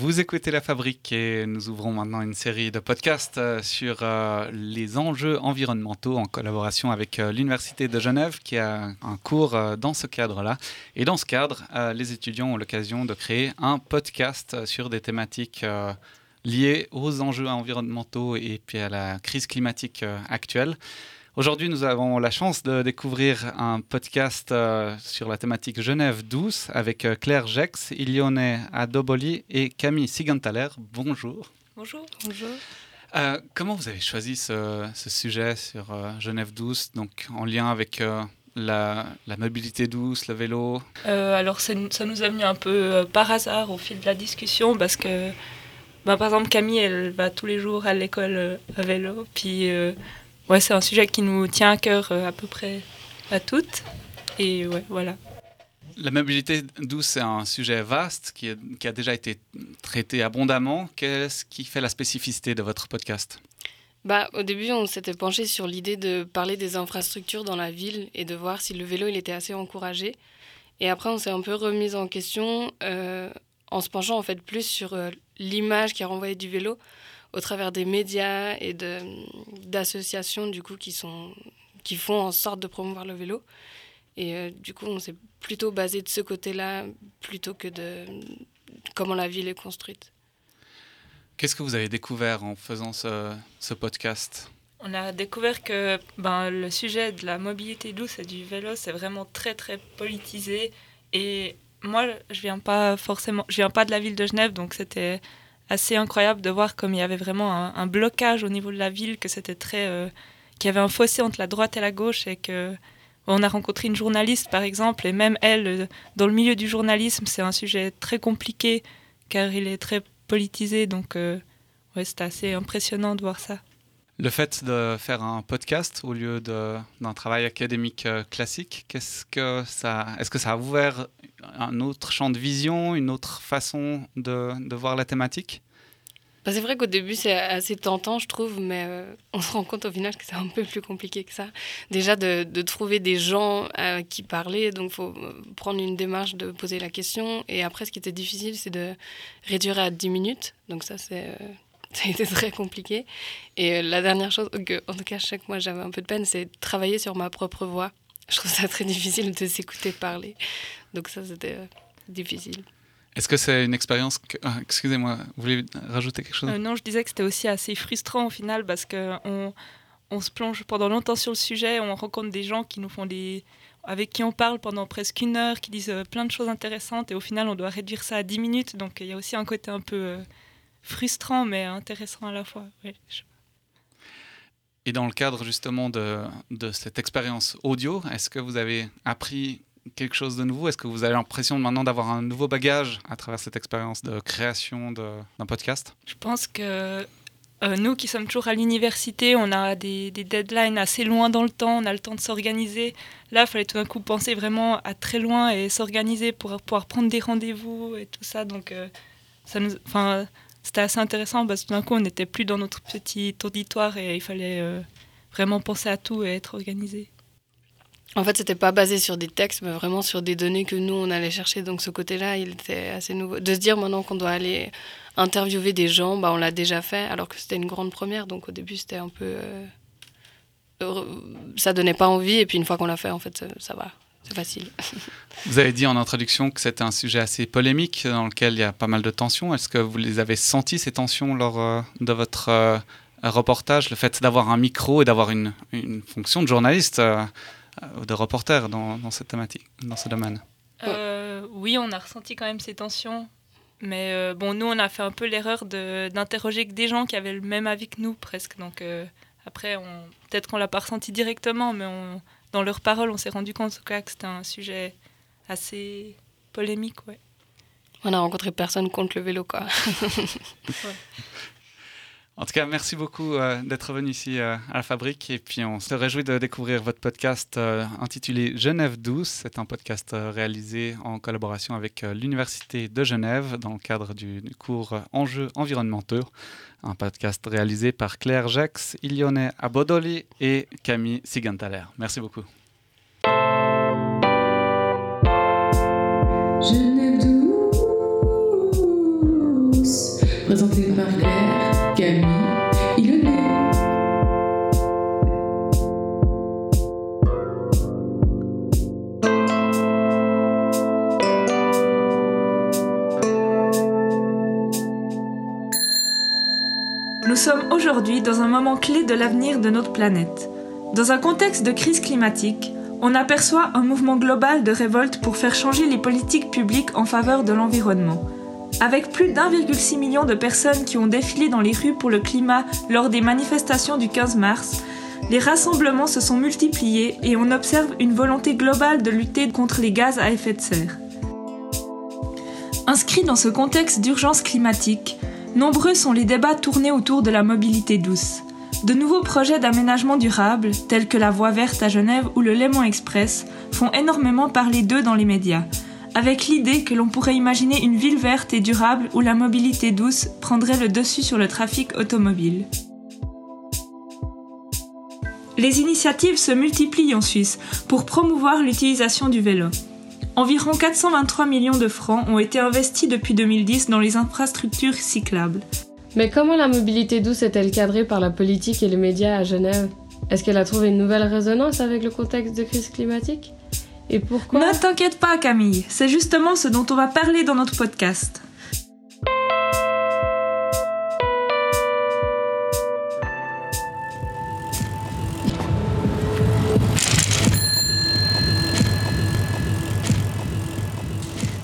Vous écoutez La Fabrique et nous ouvrons maintenant une série de podcasts euh, sur euh, les enjeux environnementaux en collaboration avec euh, l'Université de Genève qui a un cours dans ce cadre-là. Et dans ce cadre, les étudiants ont l'occasion de créer un podcast sur des thématiques liées aux enjeux environnementaux et puis à la crise climatique actuelle. Aujourd'hui, nous avons la chance de découvrir un podcast euh, sur la thématique Genève douce avec euh, Claire Jex, Ilione Adoboli et Camille Sigantaler. Bonjour. Bonjour. Bonjour. Euh, comment vous avez choisi ce, sujet sur Genève douce, donc en lien avec la, mobilité douce, le vélo? Alors, ça nous a venu un peu par hasard au fil de la discussion parce que, bah, par exemple, Camille, elle va tous les jours à l'école à vélo, puis ouais, c'est un sujet qui nous tient à cœur euh, à peu près à toutes. Et ouais, voilà. La mobilité douce, c'est un sujet vaste qui, qui, a déjà été traité abondamment. Qu'est-ce qui fait la spécificité de votre podcast? Bah, Au début, on s'était penché sur l'idée de parler des infrastructures dans la ville et de voir si le vélo il était assez encouragé. Et après, on s'est un peu remis en question euh, en se penchant en fait plus sur euh, l'image qui a renvoyé du vélo au travers des médias et d'associations du coup qui sont qui font en sorte de promouvoir le vélo. Et euh, du coup, on s'est plutôt basé de ce côté-là plutôt que de comment la ville est construite. Qu'est-ce que vous avez découvert en faisant ce, ce podcast? On a découvert que ben, le sujet de la mobilité douce et du vélo, c'est vraiment très très politisé. Et moi, je viens pas forcément, je viens pas de la ville de Genève, donc c'était assez incroyable de voir comme il y avait vraiment un, blocage au niveau de la ville, que c'était très, euh, qu'il y avait un fossé entre la droite et la gauche et que on a rencontré une journaliste par exemple et même elle, euh, dans le milieu du journalisme, c'est un sujet très compliqué car il est très politisé, donc euh, ouais, c'était assez impressionnant de voir ça. Le fait de faire un podcast au lieu d'un travail académique classique, qu'est-ce que est-ce que ça a ouvert un autre champ de vision, une autre façon de, voir la thématique? Bah, C'est vrai qu'au début, c'est assez tentant, je trouve, mais euh, on se rend compte au final que c'est un peu plus compliqué que ça. Déjà, de, trouver des gens à qui parler, donc il faut euh, prendre une démarche de poser la question. Et après, ce qui était difficile, c'est de réduire à 10 minutes. Donc ça, c'est... Euh, ça a été très compliqué. Et la dernière chose, que, en tout cas, chaque mois, j'avais un peu de peine, c'est travailler sur ma propre voix. Je trouve ça très difficile de s'écouter parler. Donc ça, c'était euh, difficile. Est-ce que c'est une expérience que... Ah, excusez-moi, vous voulez rajouter quelque chose? Euh, Non, je disais que c'était aussi assez frustrant au final parce qu'on on se plonge pendant longtemps sur le sujet, on rencontre des gens qui nous font des... avec qui on parle pendant presque une heure, qui disent euh, plein de choses intéressantes et au final on doit réduire ça à 10 minutes. Donc il y a aussi un côté un peu frustrant mais intéressant à la fois. Et dans le cadre justement de, de cette expérience audio, est-ce que vous avez appris quelque chose de nouveau? Est-ce que vous avez l'impression maintenant d'avoir un nouveau bagage à travers cette expérience de création d'un podcast? Je pense que euh, nous qui sommes toujours à l'université, on a des, des, deadlines assez loin dans le temps, on a le temps de s'organiser. Là, il fallait tout d'un coup penser vraiment à très loin et s'organiser pour pouvoir prendre des rendez-vous et tout ça. Donc, euh, ça nous, c'était assez intéressant parce que tout d'un coup, on n'était plus dans notre petit auditoire et il fallait euh, vraiment penser à tout et être organisé. En fait, c'était pas basé sur des textes, mais vraiment sur des données que nous, on allait chercher. Donc, ce côté-là, il était assez nouveau. De se dire maintenant qu'on doit aller interviewer des gens, bah, on l'a déjà fait, alors que c'était une grande première. Donc, au début, c'était un peu. Euh, ça donnait pas envie, et puis une fois qu'on l'a fait, en fait, ça va. C'est facile. Vous avez dit en introduction que c'était un sujet assez polémique dans lequel il y a pas mal de tensions. Est-ce que vous les avez senties, ces tensions, lors euh, de votre euh, reportage? Le fait d'avoir un micro et d'avoir une, une, fonction de journaliste, euh, de reporter dans, dans, cette thématique, dans ce domaine? Oui, on a ressenti quand même ces tensions. Mais bon, nous, on a fait un peu l'erreur d'interroger des gens qui avaient le même avis que nous, presque. Donc après, peut-être qu'on l'a pas ressenti directement, mais on dans leurs paroles, on s'est rendu compte que c'était un sujet assez polémique. Ouais. On a rencontré personne contre le vélo, quoi. En tout cas, merci beaucoup euh, d'être venu ici euh, à la fabrique. Et puis, on se réjouit de découvrir votre podcast euh, intitulé Genève 12. C'est un podcast réalisé en collaboration avec l'Université de Genève dans le cadre du, du, cours Enjeux environnementaux. Un podcast réalisé par Claire Jax, Ilione Abodoli et Camille Sigantaler. Merci beaucoup. Genève 12 présenté par Claire, Nous sommes aujourd'hui dans un moment clé de l'avenir de notre planète. Dans un contexte de crise climatique, on aperçoit un mouvement global de révolte pour faire changer les politiques publiques en faveur de l'environnement. Avec plus d'1,6 million de personnes qui ont défilé dans les rues pour le climat lors des manifestations du 15 mars, les rassemblements se sont multipliés et on observe une volonté globale de lutter contre les gaz à effet de serre. Inscrits dans ce contexte d'urgence climatique, nombreux sont les débats tournés autour de la mobilité douce. De nouveaux projets d'aménagement durable, tels que la Voie verte à Genève ou le Léman Express, font énormément parler d'eux dans les médias, avec l'idée que l'on pourrait imaginer une ville verte et durable où la mobilité douce prendrait le dessus sur le trafic automobile. Les initiatives se multiplient en Suisse pour promouvoir l'utilisation du vélo. Environ 423 millions de francs ont été investis depuis 2010 dans les infrastructures cyclables. Mais comment la mobilité douce est-elle cadrée par la politique et les médias à Genève? Est-ce qu'elle a trouvé une nouvelle résonance avec le contexte de crise climatique? Et pourquoi Ne t'inquiète pas Camille, c'est justement ce dont on va parler dans notre podcast.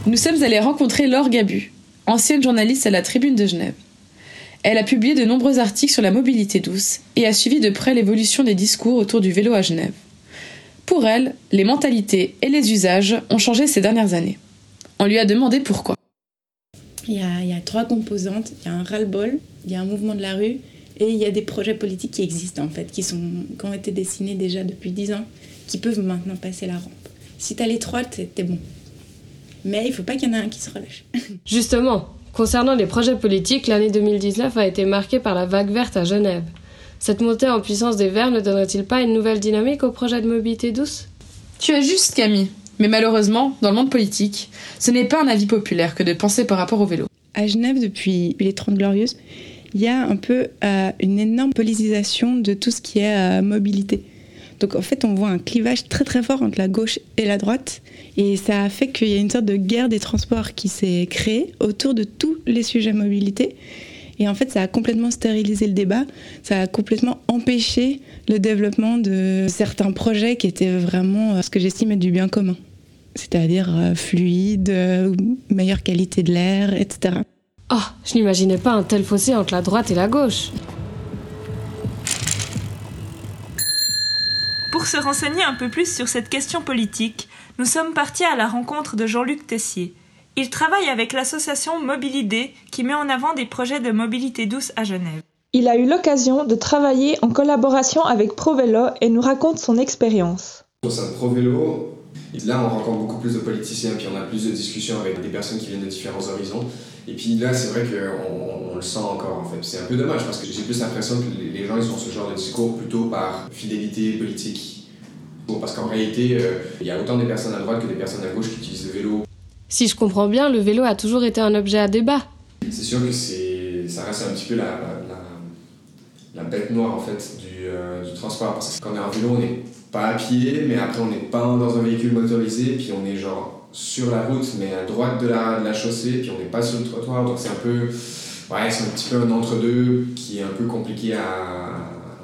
Nous sommes allés rencontrer Laure Gabu, ancienne journaliste à la Tribune de Genève. Elle a publié de nombreux articles sur la mobilité douce et a suivi de près l'évolution des discours autour du vélo à Genève. Pour elle, les mentalités et les usages ont changé ces dernières années. On lui a demandé pourquoi. Il y, a, il y a trois composantes. Il y a un ras-le-bol, il y a un mouvement de la rue et il y a des projets politiques qui existent en fait, qui, sont, qui ont été dessinés déjà depuis dix ans, qui peuvent maintenant passer la rampe. Si t'as les trois, t'es t'es bon. Mais il faut pas qu'il y en ait un qui se relâche. Justement, concernant les projets politiques, l'année 2019 a été marquée par la vague verte à Genève. Cette montée en puissance des Verts ne donnerait-il pas une nouvelle dynamique au projet de mobilité douce? Tu as juste Camille, mais malheureusement, dans le monde politique, ce n'est pas un avis populaire que de penser par rapport au vélo. À Genève, depuis les 30 Glorieuses, il y a un peu euh, une énorme politisation de tout ce qui est euh, mobilité. Donc en fait, on voit un clivage très très fort entre la gauche et la droite. Et ça a fait qu'il y a une sorte de guerre des transports qui s'est créée autour de tous les sujets mobilité. Et en fait, ça a complètement stérilisé le débat, ça a complètement empêché le développement de certains projets qui étaient vraiment euh, ce que j'estime être du bien commun. C'est-à-dire euh, fluide, euh, meilleure qualité de l'air, etc. Oh, je n'imaginais pas un tel fossé entre la droite et la gauche. Pour se renseigner un peu plus sur cette question politique, nous sommes partis à la rencontre de Jean-Luc Tessier. Il travaille avec l'association Mobilidé qui met en avant des projets de mobilité douce à Genève. Il a eu l'occasion de travailler en collaboration avec ProVélo et nous raconte son expérience. Au sein de ProVélo, là on rencontre beaucoup plus de politiciens, puis on a plus de discussions avec des personnes qui viennent de différents horizons. Et puis là, c'est vrai qu'on on le sent encore en fait. C'est un peu dommage parce que j'ai plus l'impression que les- les gens ils ont ce genre de discours plutôt par fidélité politique. Bon, parce qu'en réalité, euh, il y a autant des personnes à droite que des personnes à gauche qui utilisent le vélo. Si je comprends bien, le vélo a toujours été un objet à débat. C'est sûr que ça reste un petit peu la, la, bête noire en fait du, euh, du transport. Parce que quand on est en vélo, on n'est pas à pied, mais après on n'est pas dans un véhicule motorisé, puis on est genre sur la route, mais à droite de la, de la chaussée, puis on n'est pas sur le trottoir. Donc c'est un peu, ouais, c'est un petit peu un entre-deux qui est un peu compliqué à,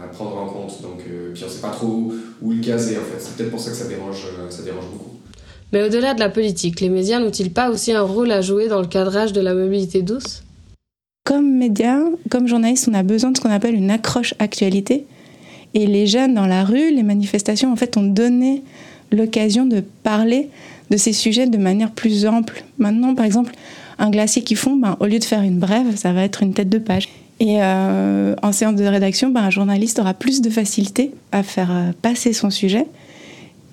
à prendre en compte. Donc, euh, puis on sait pas trop où le caser en fait. C'est peut-être pour ça que ça dérange, euh, ça dérange beaucoup. Mais au-delà de la politique, les médias n'ont-ils pas aussi un rôle à jouer dans le cadrage de la mobilité douce? Comme média, comme journaliste, on a besoin de ce qu'on appelle une accroche actualité. Et les jeunes dans la rue, les manifestations, en fait, ont donné l'occasion de parler de ces sujets de manière plus ample. Maintenant, par exemple, un glacier qui fond, ben, au lieu de faire une brève, ça va être une tête de page. Et euh, en séance de rédaction, ben, un journaliste aura plus de facilité à faire euh, passer son sujet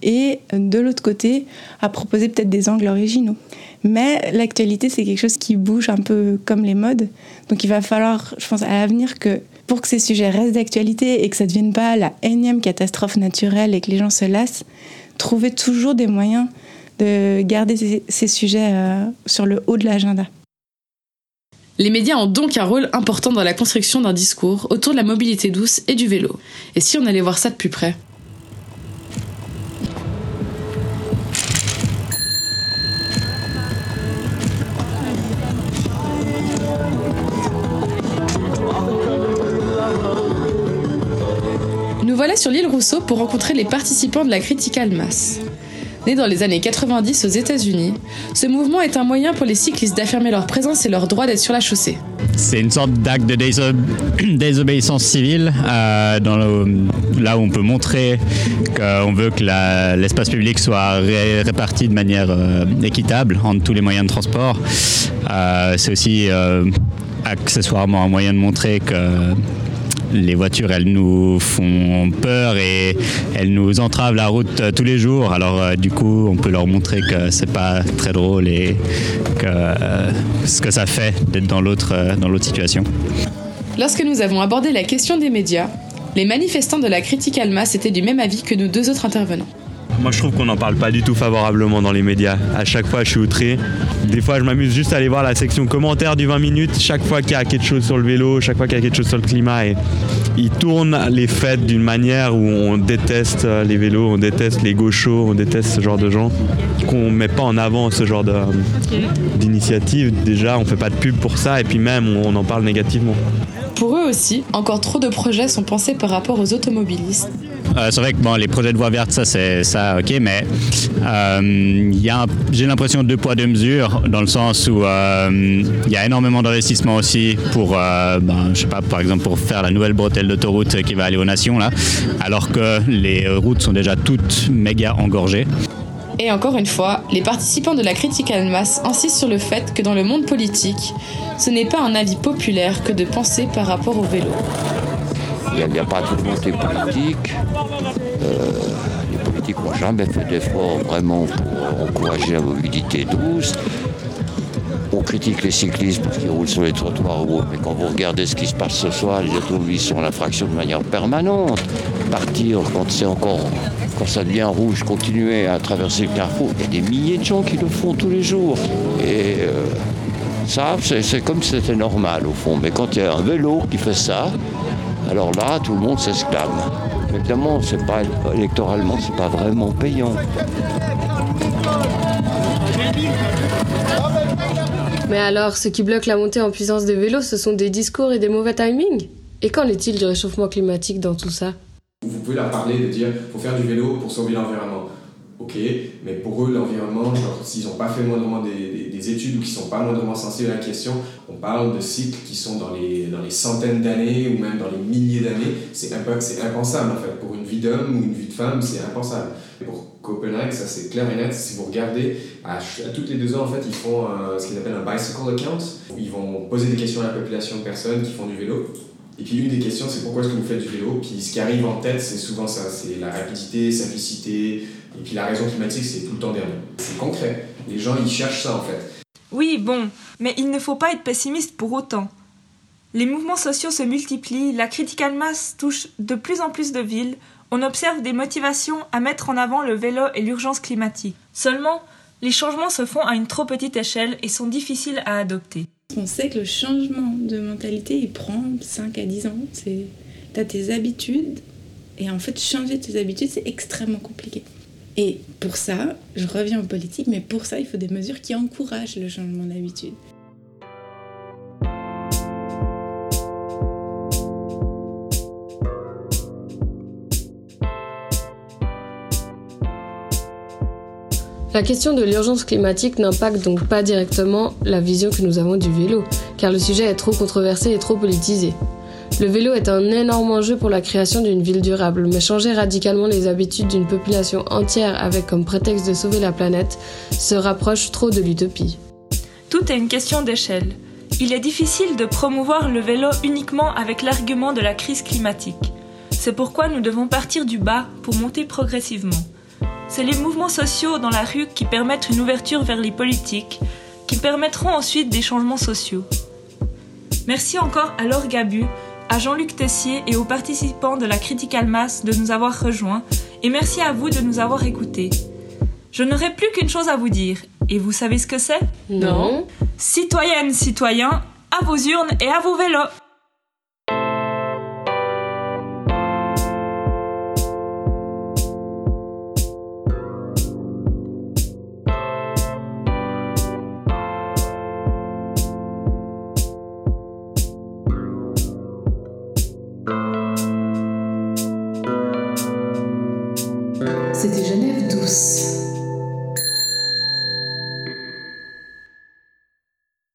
et de l'autre côté, à proposer peut-être des angles originaux. Mais l'actualité, c'est quelque chose qui bouge un peu comme les modes. Donc il va falloir, je pense, à l'avenir que pour que ces sujets restent d'actualité et que ça ne devienne pas la énième catastrophe naturelle et que les gens se lassent, trouver toujours des moyens de garder ces, sujets euh, sur le haut de l'agenda. Les médias ont donc un rôle important dans la construction d'un discours autour de la mobilité douce et du vélo. Et si on allait voir ça de plus près? Sur l'île Rousseau pour rencontrer les participants de la Critical Mass. Né dans les années 90 aux États-Unis, ce mouvement est un moyen pour les cyclistes d'affirmer leur présence et leur droit d'être sur la chaussée. C'est une sorte d'acte de désobéissance civile, euh, là où on peut montrer qu'on veut que l'espace public soit réparti de manière euh, équitable entre tous les moyens de transport. Euh, c'est aussi accessoirement un moyen de montrer que les voitures, elles nous font peur et elles nous entravent la route euh, tous les jours. Alors euh, du coup, on peut leur montrer que c'est pas très drôle et que euh, ce que ça fait d'être dans l'autre dans l'autre situation. Lorsque nous avons abordé la question des médias, les manifestants de la critique Alma étaient du même avis que nos deux autres intervenants. Moi, je trouve qu'on n'en parle pas du tout favorablement dans les médias. À chaque fois, je suis outré. Des fois, je m'amuse juste à aller voir la section commentaires du 20 minutes. Chaque fois qu'il y a quelque chose sur le vélo, chaque fois qu'il y a quelque chose sur le climat, et ils tournent les fêtes d'une manière où on déteste euh, les vélos, on déteste les gauchos, on déteste ce genre de gens. Qu'on met pas en avant ce genre d'initiative. Déjà, on fait pas de pub pour ça, et puis même, on en parle négativement. Pour eux aussi, encore trop de projets sont pensés par rapport aux automobilistes. Euh, c'est vrai que bon, les projets de voie verte, ça, c'est ça, ok, mais euh, j'ai l'impression de deux poids, deux mesures, dans le sens où euh, il y a énormément d'investissements aussi pour, ben, je sais pas, par exemple, pour faire la nouvelle bretelle d'autoroute qui va aller aux nations, là, alors que les routes sont déjà toutes méga engorgées. Et encore une fois, les participants de la critique masse insistent sur le fait que dans le monde politique, ce n'est pas un avis populaire que de penser par rapport au vélo. Il n'y a, pas de volonté politique. Euh, les politiques n'ont jamais fait d'efforts vraiment pour encourager la mobilité douce. On critique les cyclistes parce qu'ils roulent sur les trottoirs mais quand vous regardez ce qui se passe ce soir, les automobilistes sont en infraction de manière permanente. Partir quand c'est encore, quand ça devient rouge, continuer à traverser le carrefour, il y a des milliers de gens qui le font tous les jours. Et euh, ça, c'est comme si c'était normal au fond. Mais quand il y a un vélo qui fait ça, alors là, tout le monde s'exclame. Évidemment, c'est pas électoralement, c'est pas vraiment payant. Mais alors, ce qui bloque la montée en puissance des vélos, ce sont des discours et des mauvais timings? Et qu'en est-il du réchauffement climatique dans tout ça? Vous pouvez leur parler de dire faut faire du vélo pour sauver l'environnement. Ok, mais pour eux, l'environnement, s'ils n'ont pas fait moindrement des, des, études ou qu'ils ne sont pas moindrement sensibles à la question, on parle de cycles qui sont dans les, dans les centaines d'années ou même dans les milliers d'années. C'est impensable en fait. Pour une vie d'homme ou une vie de femme, c'est impensable. Pour Copenhague, ça c'est clair et net. Si vous regardez, à, toutes les deux ans, en fait, ils font ce qu'ils appellent un bicycle account. Ils vont poser des questions à la population de personnes qui font du vélo. Et puis une des questions, c'est pourquoi est-ce que vous faites du vélo? Puis ce qui arrive en tête, c'est souvent ça, c'est la rapidité, simplicité, et puis la raison climatique, c'est tout le temps derrière. C'est concret. Les gens, ils cherchent ça en fait. Oui, bon, mais il ne faut pas être pessimiste pour autant. Les mouvements sociaux se multiplient, la critical mass touche de plus en plus de villes, on observe des motivations à mettre en avant le vélo et l'urgence climatique. Seulement, les changements se font à une trop petite échelle et sont difficiles à adopter. On sait que le changement de mentalité, il prend 5 à 10 ans. Tu as tes habitudes, et en fait, changer tes habitudes, c'est extrêmement compliqué. Et pour ça, je reviens en politique, mais pour ça, il faut des mesures qui encouragent le changement d'habitude. La question de l'urgence climatique n'impacte donc pas directement la vision que nous avons du vélo, car le sujet est trop controversé et trop politisé. Le vélo est un énorme enjeu pour la création d'une ville durable, mais changer radicalement les habitudes d'une population entière avec comme prétexte de sauver la planète se rapproche trop de l'utopie. Tout est une question d'échelle. Il est difficile de promouvoir le vélo uniquement avec l'argument de la crise climatique. C'est pourquoi nous devons partir du bas pour monter progressivement. C'est les mouvements sociaux dans la rue qui permettent une ouverture vers les politiques, qui permettront ensuite des changements sociaux. Merci encore à Laure Gabu à Jean-Luc Tessier et aux participants de la Critical Mass de nous avoir rejoints et merci à vous de nous avoir écoutés. Je n'aurai plus qu'une chose à vous dire. Et vous savez ce que c'est? Non. Citoyennes, citoyens, à vos urnes et à vos vélos.